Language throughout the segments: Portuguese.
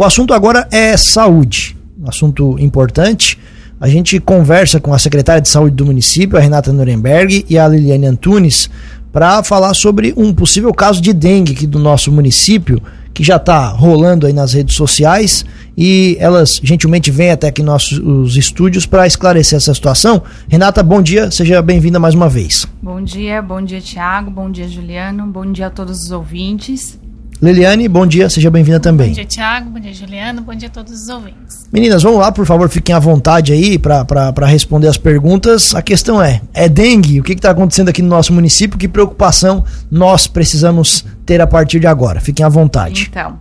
O assunto agora é saúde, assunto importante. A gente conversa com a secretária de saúde do município, a Renata Nuremberg, e a Liliane Antunes, para falar sobre um possível caso de dengue aqui do nosso município, que já está rolando aí nas redes sociais e elas gentilmente vêm até aqui nossos estúdios para esclarecer essa situação. Renata, bom dia, seja bem-vinda mais uma vez. Bom dia, bom dia Tiago, bom dia Juliano, bom dia a todos os ouvintes. Liliane, bom dia, seja bem-vinda também. Bom dia, Tiago, bom dia, Juliano, bom dia a todos os ouvintes. Meninas, vamos lá, por favor, fiquem à vontade aí para responder as perguntas. A questão é: é dengue? O que está acontecendo aqui no nosso município? Que preocupação nós precisamos ter a partir de agora? Fiquem à vontade. Então,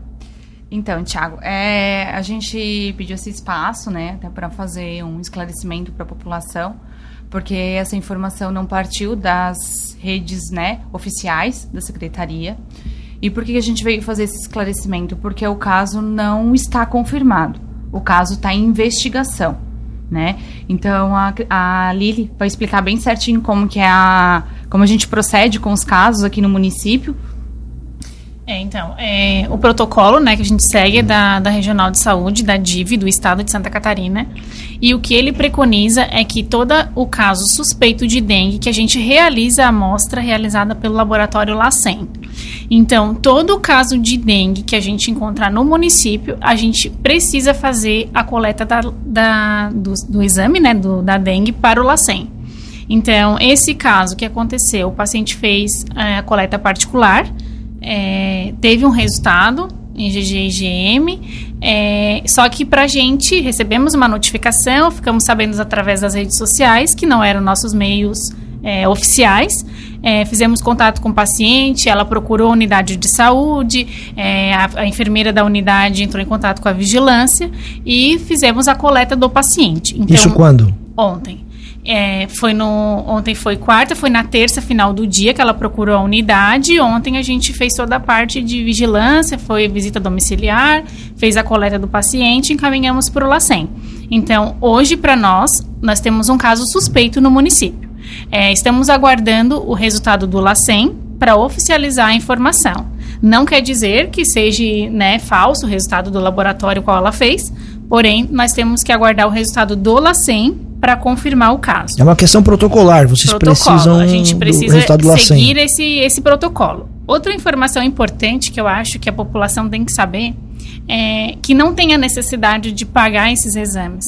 então Tiago, é, a gente pediu esse espaço, né, até para fazer um esclarecimento para a população, porque essa informação não partiu das redes né, oficiais da secretaria. E por que a gente veio fazer esse esclarecimento? Porque o caso não está confirmado. O caso está em investigação, né? Então a, a Lili vai explicar bem certinho como que é a como a gente procede com os casos aqui no município. É, então, é, o protocolo né, que a gente segue é da, da Regional de Saúde, da DIV, do Estado de Santa Catarina. E o que ele preconiza é que todo o caso suspeito de dengue, que a gente realiza a amostra realizada pelo laboratório LACEN. Então, todo caso de dengue que a gente encontrar no município, a gente precisa fazer a coleta da, da do, do, exame né, do, da dengue para o LACEN. Então, esse caso que aconteceu, o paciente fez é, a coleta particular, é, teve um resultado em GG e IgM, é, só que para a gente recebemos uma notificação, ficamos sabendo através das redes sociais, que não eram nossos meios é, oficiais. É, fizemos contato com o paciente, ela procurou a unidade de saúde, é, a, a, enfermeira da unidade entrou em contato com a vigilância e fizemos a coleta do paciente. Então, Isso quando? Ontem. É, foi no ontem foi quarta, foi na terça final do dia que ela procurou a unidade. Ontem a gente fez toda a parte de vigilância, foi visita domiciliar, fez a coleta do paciente, encaminhamos para o LACEN. Então, hoje para nós, nós temos um caso suspeito no município. É, estamos aguardando o resultado do LACEN para oficializar a informação. Não quer dizer que seja né, falso o resultado do laboratório qual ela fez, porém, nós temos que aguardar o resultado do LACEN para confirmar o caso. É uma questão protocolar, vocês protocolo. precisam a gente precisa seguir esse, esse protocolo. Outra informação importante que eu acho que a população tem que saber é que não tem a necessidade de pagar esses exames.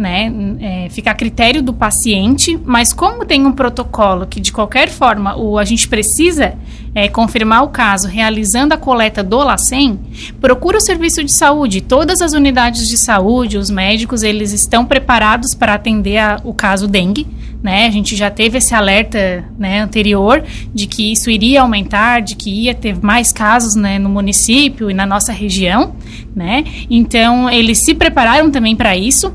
Né, é, fica a critério do paciente, mas como tem um protocolo que de qualquer forma o, a gente precisa é, confirmar o caso realizando a coleta do LACEN, procura o serviço de saúde. Todas as unidades de saúde, os médicos, eles estão preparados para atender a, o caso dengue. Né? A gente já teve esse alerta né, anterior de que isso iria aumentar, de que ia ter mais casos né, no município e na nossa região. Né? Então, eles se prepararam também para isso.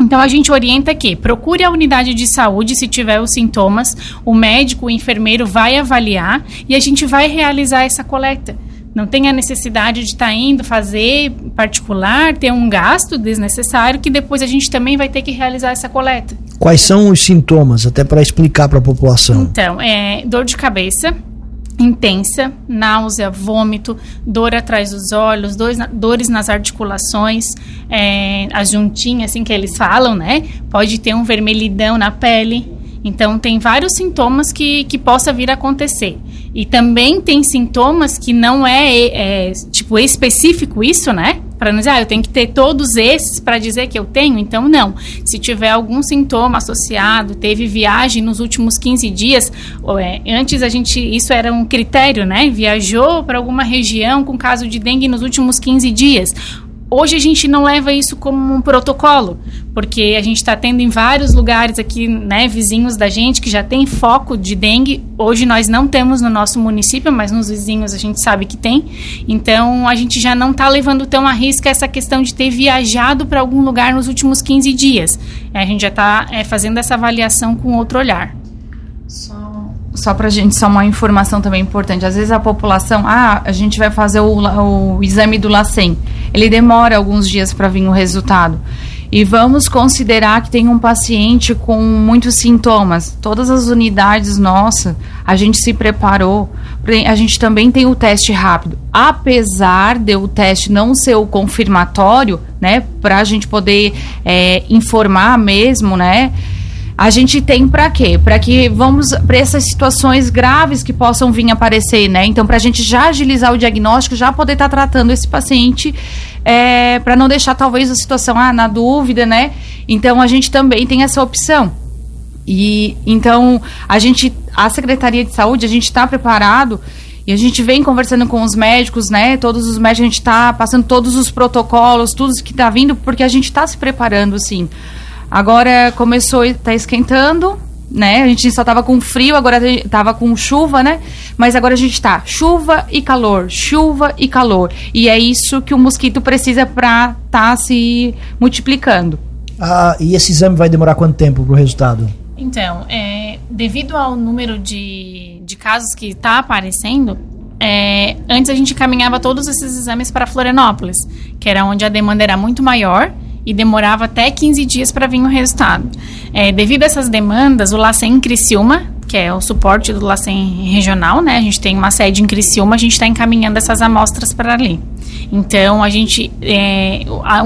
Então a gente orienta que procure a unidade de saúde se tiver os sintomas, o médico, o enfermeiro vai avaliar e a gente vai realizar essa coleta. Não tem a necessidade de estar tá indo fazer particular, ter um gasto desnecessário que depois a gente também vai ter que realizar essa coleta. Quais são os sintomas, até para explicar para a população? Então, é dor de cabeça, intensa, náusea, vômito, dor atrás dos olhos, dores, dores nas articulações, é, as juntinhas, assim que eles falam, né? Pode ter um vermelhidão na pele. Então, tem vários sintomas que, que possa vir a acontecer. E também tem sintomas que não é, é tipo, específico isso, né? Para dizer, ah, eu tenho que ter todos esses para dizer que eu tenho. Então, não. Se tiver algum sintoma associado, teve viagem nos últimos 15 dias, é, antes a gente, isso era um critério, né? Viajou para alguma região com caso de dengue nos últimos 15 dias Hoje a gente não leva isso como um protocolo, porque a gente está tendo em vários lugares aqui, né, vizinhos da gente que já tem foco de dengue. Hoje nós não temos no nosso município, mas nos vizinhos a gente sabe que tem. Então a gente já não está levando tão a risco essa questão de ter viajado para algum lugar nos últimos 15 dias. A gente já está é, fazendo essa avaliação com outro olhar. Só só para a gente, só uma informação também importante. Às vezes a população, ah, a gente vai fazer o, o exame do LACEN. Ele demora alguns dias para vir o resultado. E vamos considerar que tem um paciente com muitos sintomas. Todas as unidades nossas, a gente se preparou a gente também tem o teste rápido. Apesar de o teste não ser o confirmatório, né, para a gente poder é, informar mesmo, né, a gente tem para quê? Para que vamos para essas situações graves que possam vir aparecer, né? Então, para a gente já agilizar o diagnóstico, já poder estar tá tratando esse paciente, é, para não deixar talvez a situação ah, na dúvida, né? Então, a gente também tem essa opção. E então a gente, a Secretaria de Saúde, a gente está preparado e a gente vem conversando com os médicos, né? Todos os médicos, a gente está passando todos os protocolos, tudo que está vindo, porque a gente está se preparando, sim. Agora começou, está esquentando, né? A gente só tava com frio, agora tava com chuva, né? Mas agora a gente tá chuva e calor, chuva e calor. E é isso que o mosquito precisa para tá se multiplicando. Ah, e esse exame vai demorar quanto tempo para o resultado? Então, é, devido ao número de, de casos que está aparecendo, é, antes a gente caminhava todos esses exames para Florianópolis, que era onde a demanda era muito maior e demorava até 15 dias para vir o resultado. É, devido a essas demandas, o LACEN Criciúma, que é o suporte do LACEN regional, né? A gente tem uma sede em Criciúma, a gente está encaminhando essas amostras para ali. Então, a gente. É, a,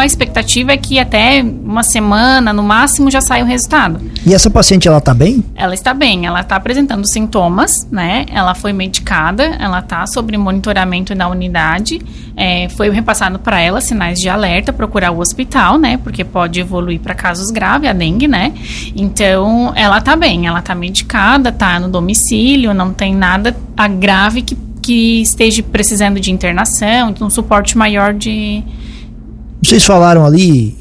a expectativa é que até uma semana, no máximo, já saia o resultado. E essa paciente, ela está bem? Ela está bem, ela está apresentando sintomas, né? Ela foi medicada, ela está sob monitoramento na unidade. É, foi repassado para ela sinais de alerta, procurar o hospital, né? Porque pode evoluir para casos graves, a dengue, né? Então, ela está bem, ela está medicada, está no domicílio, não tem nada grave que que esteja precisando de internação, de um suporte maior de. Vocês falaram ali,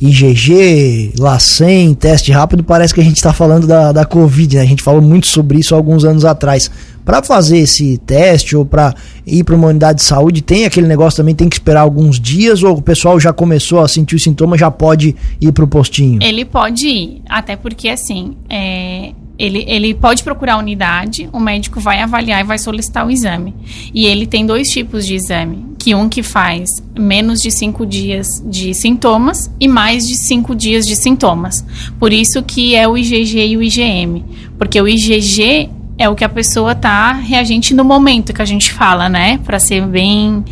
IgG, LACEN, teste rápido, parece que a gente está falando da, da Covid, né? A gente falou muito sobre isso alguns anos atrás. Para fazer esse teste ou para ir para uma unidade de saúde, tem aquele negócio também, tem que esperar alguns dias ou o pessoal já começou a sentir os sintomas, já pode ir para o postinho? Ele pode ir, até porque assim, é, ele, ele pode procurar a unidade, o médico vai avaliar e vai solicitar o exame. E ele tem dois tipos de exame, que um que faz menos de cinco dias de sintomas e mais de cinco dias de sintomas. Por isso que é o IgG e o IgM, porque o IgG é o que a pessoa tá reagente no momento que a gente fala, né? Para ser bem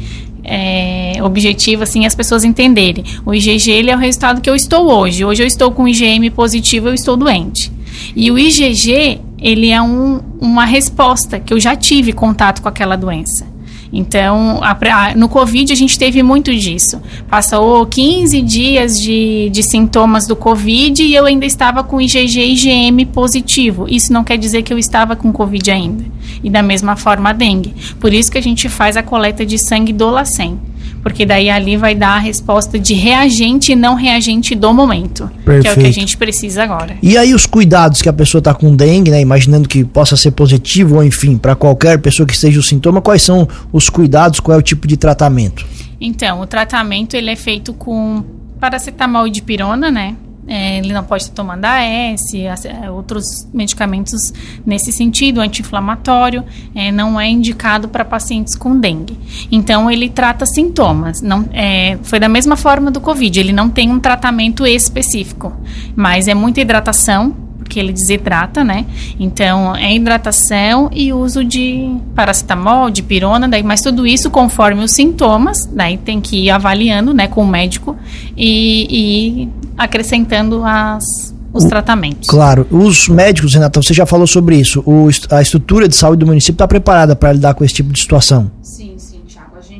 é, objetivo, assim, as pessoas entenderem. O IgG ele é o resultado que eu estou hoje. Hoje eu estou com IgM positivo, eu estou doente. E o IgG, ele é um, uma resposta que eu já tive contato com aquela doença. Então, a, a, no Covid a gente teve muito disso. Passou 15 dias de, de sintomas do Covid e eu ainda estava com IgG e IgM positivo. Isso não quer dizer que eu estava com Covid ainda. E da mesma forma a dengue. Por isso que a gente faz a coleta de sangue do LACEN porque daí ali vai dar a resposta de reagente e não reagente do momento, Perfeito. que é o que a gente precisa agora. E aí os cuidados que a pessoa está com dengue, né, imaginando que possa ser positivo ou enfim, para qualquer pessoa que esteja o sintoma, quais são os cuidados, qual é o tipo de tratamento? Então, o tratamento ele é feito com paracetamol e dipirona, né? É, ele não pode estar tomando AS, é, outros medicamentos nesse sentido, anti-inflamatório, é, não é indicado para pacientes com dengue. Então, ele trata sintomas. Não, é, foi da mesma forma do Covid, ele não tem um tratamento específico, mas é muita hidratação, porque ele desidrata, né? Então, é hidratação e uso de paracetamol, de pirona, daí, mas tudo isso conforme os sintomas, daí tem que ir avaliando, né, com o médico e, e acrescentando as, os tratamentos. Claro. Os médicos, Renata, você já falou sobre isso. O, a estrutura de saúde do município está preparada para lidar com esse tipo de situação?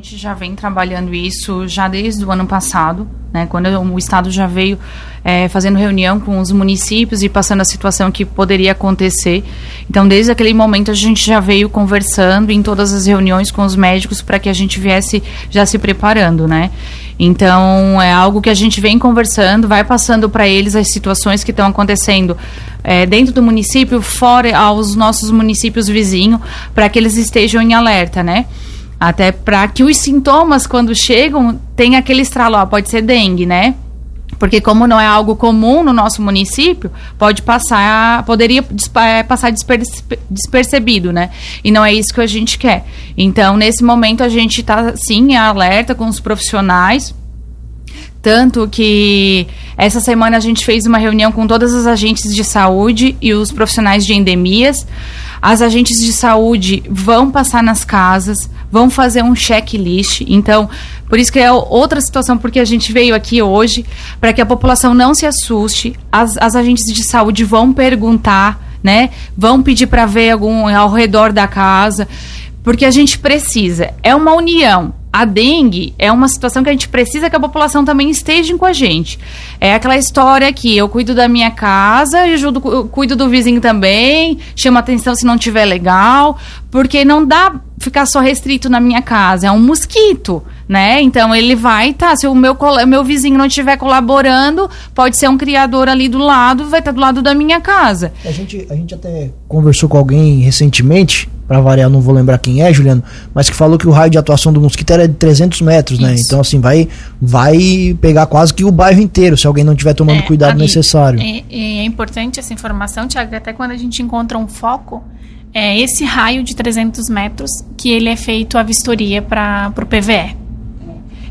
Gente já vem trabalhando isso já desde o ano passado, né? Quando o Estado já veio é, fazendo reunião com os municípios e passando a situação que poderia acontecer. Então, desde aquele momento, a gente já veio conversando em todas as reuniões com os médicos para que a gente viesse já se preparando, né? Então, é algo que a gente vem conversando, vai passando para eles as situações que estão acontecendo é, dentro do município, fora aos nossos municípios vizinhos, para que eles estejam em alerta, né? Até para que os sintomas, quando chegam, tenha aquele estralo, ó, pode ser dengue, né? Porque como não é algo comum no nosso município, pode passar, poderia é, passar despercebido, né? E não é isso que a gente quer. Então, nesse momento, a gente está, sim, alerta com os profissionais, Tanto que essa semana a gente fez uma reunião com todas as agentes de saúde e os profissionais de endemias. As agentes de saúde vão passar nas casas, vão fazer um checklist. Então, por isso que é outra situação, porque a gente veio aqui hoje para que a população não se assuste. As, as agentes de saúde vão perguntar, né? Vão pedir para ver algum ao redor da casa, porque a gente precisa. É uma união a dengue é uma situação que a gente precisa que a população também esteja com a gente. É aquela história que eu cuido da minha casa, ajudo, cuido do vizinho também, chama atenção se não tiver legal, porque não dá ficar só restrito na minha casa, é um mosquito, né? Então ele vai tá, se o meu meu vizinho não estiver colaborando, pode ser um criador ali do lado, vai estar tá do lado da minha casa. A gente a gente até conversou com alguém recentemente para variar, não vou lembrar quem é, Juliano, mas que falou que o raio de atuação do mosquito era de 300 metros, né? Isso. Então, assim, vai, vai pegar quase que o bairro inteiro, se alguém não estiver tomando é, cuidado ali, necessário. É, é, importante essa informação, Tiago, até quando a gente encontra um foco, é esse raio de 300 metros que ele é feito a vistoria para o PVE.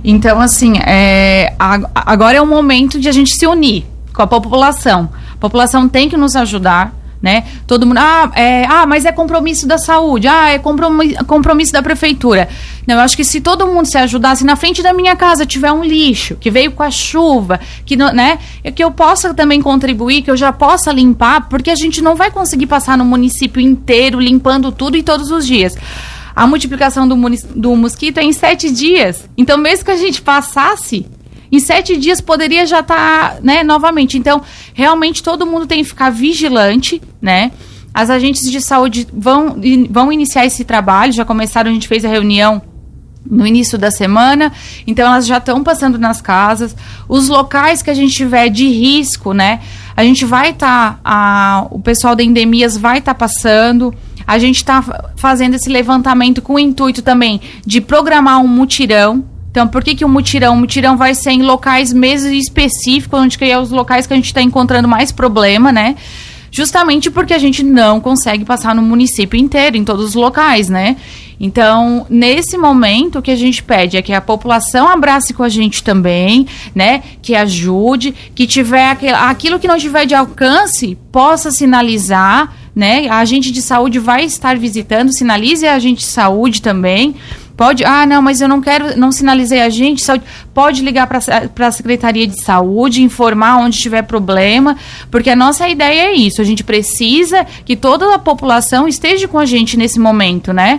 Então, assim, é, agora é o momento de a gente se unir com a população. A população tem que nos ajudar né? Todo mundo, ah, é, ah, mas é compromisso da saúde, ah, é compromisso, compromisso da prefeitura. Não, eu acho que se todo mundo se ajudasse, na frente da minha casa tiver um lixo que veio com a chuva, que, né, é que eu possa também contribuir, que eu já possa limpar, porque a gente não vai conseguir passar no município inteiro limpando tudo e todos os dias. A multiplicação do, do mosquito é em sete dias. Então, mesmo que a gente passasse em sete dias poderia já estar, tá, né, novamente. Então, realmente todo mundo tem que ficar vigilante, né? As agentes de saúde vão, vão iniciar esse trabalho, já começaram, a gente fez a reunião no início da semana, então elas já estão passando nas casas. Os locais que a gente tiver de risco, né? A gente vai estar, tá, o pessoal da endemias vai estar tá passando. A gente está fazendo esse levantamento com o intuito também de programar um mutirão, então, por que, que o mutirão? O mutirão vai ser em locais mesmo específicos, onde que é os locais que a gente está encontrando mais problema, né? Justamente porque a gente não consegue passar no município inteiro, em todos os locais, né? Então, nesse momento, o que a gente pede é que a população abrace com a gente também, né? Que ajude, que tiver aquilo, aquilo que não tiver de alcance, possa sinalizar, né? A agente de saúde vai estar visitando, sinalize a agente de saúde também Pode, ah, não, mas eu não quero, não sinalizei a gente, saúde. Pode ligar para a Secretaria de Saúde, informar onde tiver problema, porque a nossa ideia é isso. A gente precisa que toda a população esteja com a gente nesse momento, né?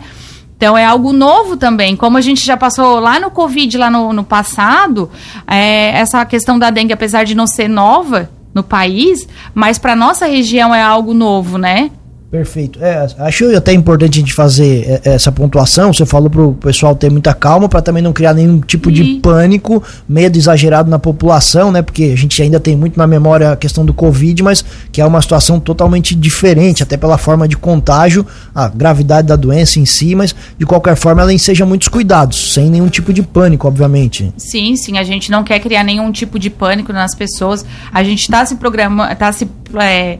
Então é algo novo também. Como a gente já passou lá no Covid, lá no, no passado, é, essa questão da dengue, apesar de não ser nova no país, mas para nossa região é algo novo, né? Perfeito. É, acho até importante a gente fazer é, essa pontuação. Você falou para o pessoal ter muita calma para também não criar nenhum tipo e... de pânico, medo exagerado na população, né? Porque a gente ainda tem muito na memória a questão do Covid, mas que é uma situação totalmente diferente, até pela forma de contágio, a gravidade da doença em si, mas de qualquer forma ela enseja muitos cuidados, sem nenhum tipo de pânico, obviamente. Sim, sim. A gente não quer criar nenhum tipo de pânico nas pessoas. A gente está se programando, está se. É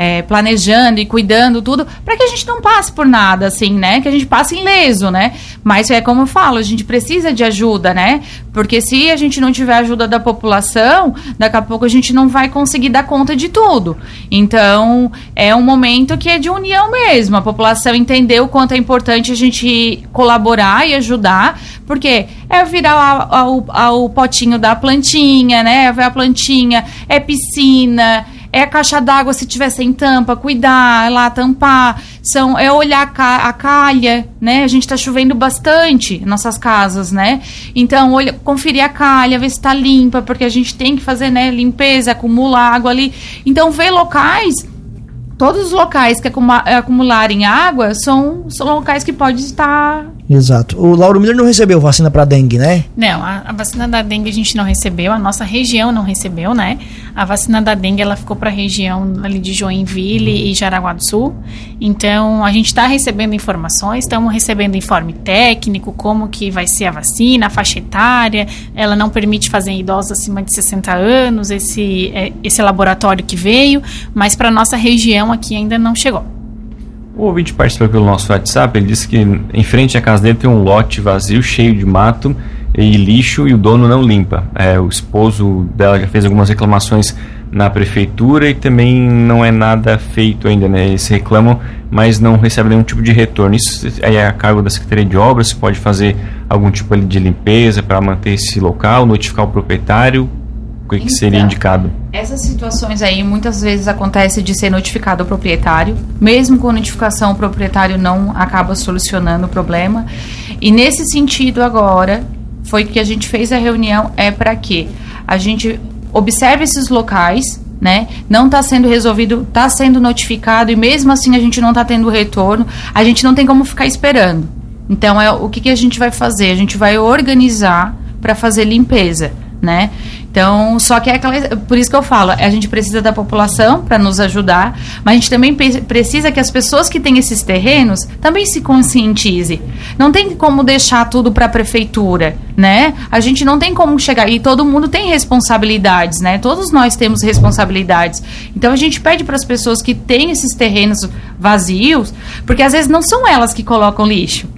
é, planejando e cuidando tudo, para que a gente não passe por nada, assim, né? Que a gente passe ileso, né? Mas é como eu falo, a gente precisa de ajuda, né? Porque se a gente não tiver ajuda da população, daqui a pouco a gente não vai conseguir dar conta de tudo. Então, é um momento que é de união mesmo. A população entendeu o quanto é importante a gente colaborar e ajudar, porque é virar o potinho da plantinha, né? É a plantinha, é piscina é a caixa d'água se tiver sem tampa, cuidar, é lá tampar. São, é olhar a, ca, a calha, né? A gente está chovendo bastante em nossas casas, né? Então, olha, conferir a calha, ver se está limpa, porque a gente tem que fazer, né, limpeza, acumula água ali. Então, ver locais todos os locais que acumularem água são, são locais que pode estar Exato. O Lauro Miller não recebeu vacina para dengue, né? Não, a, a, vacina da dengue a gente não recebeu, a nossa região não recebeu, né? A vacina da dengue ela ficou para a região ali de Joinville e Jaraguá do Sul. Então a gente está recebendo informações, estamos recebendo informe técnico, como que vai ser a vacina, a faixa etária. Ela não permite fazer idosos acima de 60 anos, esse, é, esse laboratório que veio, mas para nossa região aqui ainda não chegou. O ouvinte participou pelo nosso WhatsApp, ele disse que em frente à casa dele tem um lote vazio, cheio de mato, e lixo e o dono não limpa. É, o esposo dela já fez algumas reclamações na prefeitura e também não é nada feito ainda, né? Eles reclamam, mas não recebem nenhum tipo de retorno. Isso é a cargo da Secretaria de Obras, pode fazer algum tipo de limpeza para manter esse local, notificar o proprietário, que, então, que seria indicado? Essas situações aí muitas vezes acontece de ser notificado o proprietário, mesmo com notificação o proprietário não acaba solucionando o problema. E nesse sentido agora, foi que a gente fez a reunião é para que a gente observe esses locais, né? Não está sendo resolvido, está sendo notificado e mesmo assim a gente não está tendo retorno. A gente não tem como ficar esperando. Então é o que, que a gente vai fazer? A gente vai organizar para fazer limpeza né? Então, só que é aquela, por isso que eu falo, a gente precisa da população para nos ajudar, mas a gente também precisa que as pessoas que têm esses terrenos também se conscientizem. Não tem como deixar tudo para a prefeitura, né? A gente não tem como chegar e todo mundo tem responsabilidades, né? Todos nós temos responsabilidades. Então a gente pede para as pessoas que têm esses terrenos vazios, porque às vezes não são elas que colocam lixo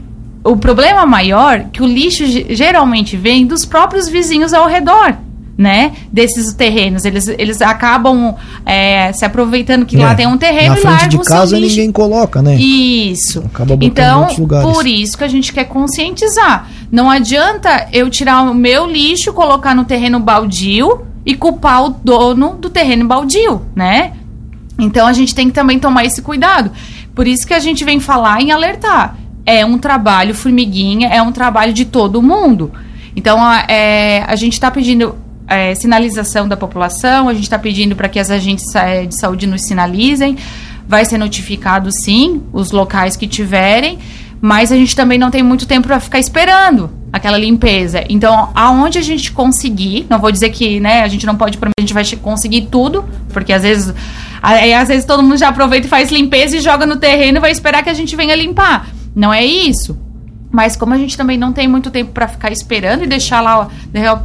o problema maior é que o lixo geralmente vem dos próprios vizinhos ao redor. Né, desses terrenos, eles, eles acabam é, se aproveitando que é, lá tem um terreno na e largam de casa ninguém coloca, né? Isso. então, por isso que a gente quer conscientizar. Não adianta eu tirar o meu lixo, colocar no terreno baldio e culpar o dono do terreno baldio, né? Então a gente tem que também tomar esse cuidado. Por isso que a gente vem falar em alertar é um trabalho formiguinha, é um trabalho de todo mundo. Então, a, é, a gente está pedindo é, sinalização da população, a gente está pedindo para que as agentes é, de saúde nos sinalizem. Vai ser notificado, sim, os locais que tiverem, mas a gente também não tem muito tempo para ficar esperando aquela limpeza. Então, aonde a gente conseguir, não vou dizer que né, a gente não pode prometer, a gente vai conseguir tudo, porque às vezes, às vezes todo mundo já aproveita e faz limpeza e joga no terreno e vai esperar que a gente venha limpar. Não é isso. Mas como a gente também não tem muito tempo para ficar esperando e deixar lá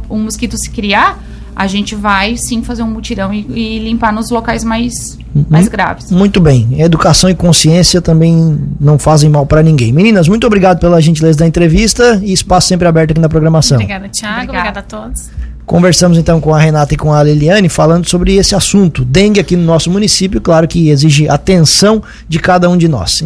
o um mosquito se criar, a gente vai sim fazer um mutirão e, e limpar nos locais mais, uhum. mais graves. Muito bem. Educação e consciência também não fazem mal para ninguém. Meninas, muito obrigado pela gentileza da entrevista e espaço sempre aberto aqui na programação. Obrigada, Tiago. Obrigada. Obrigada a todos. Conversamos então com a Renata e com a Liliane falando sobre esse assunto, dengue aqui no nosso município, claro que exige atenção de cada um de nós.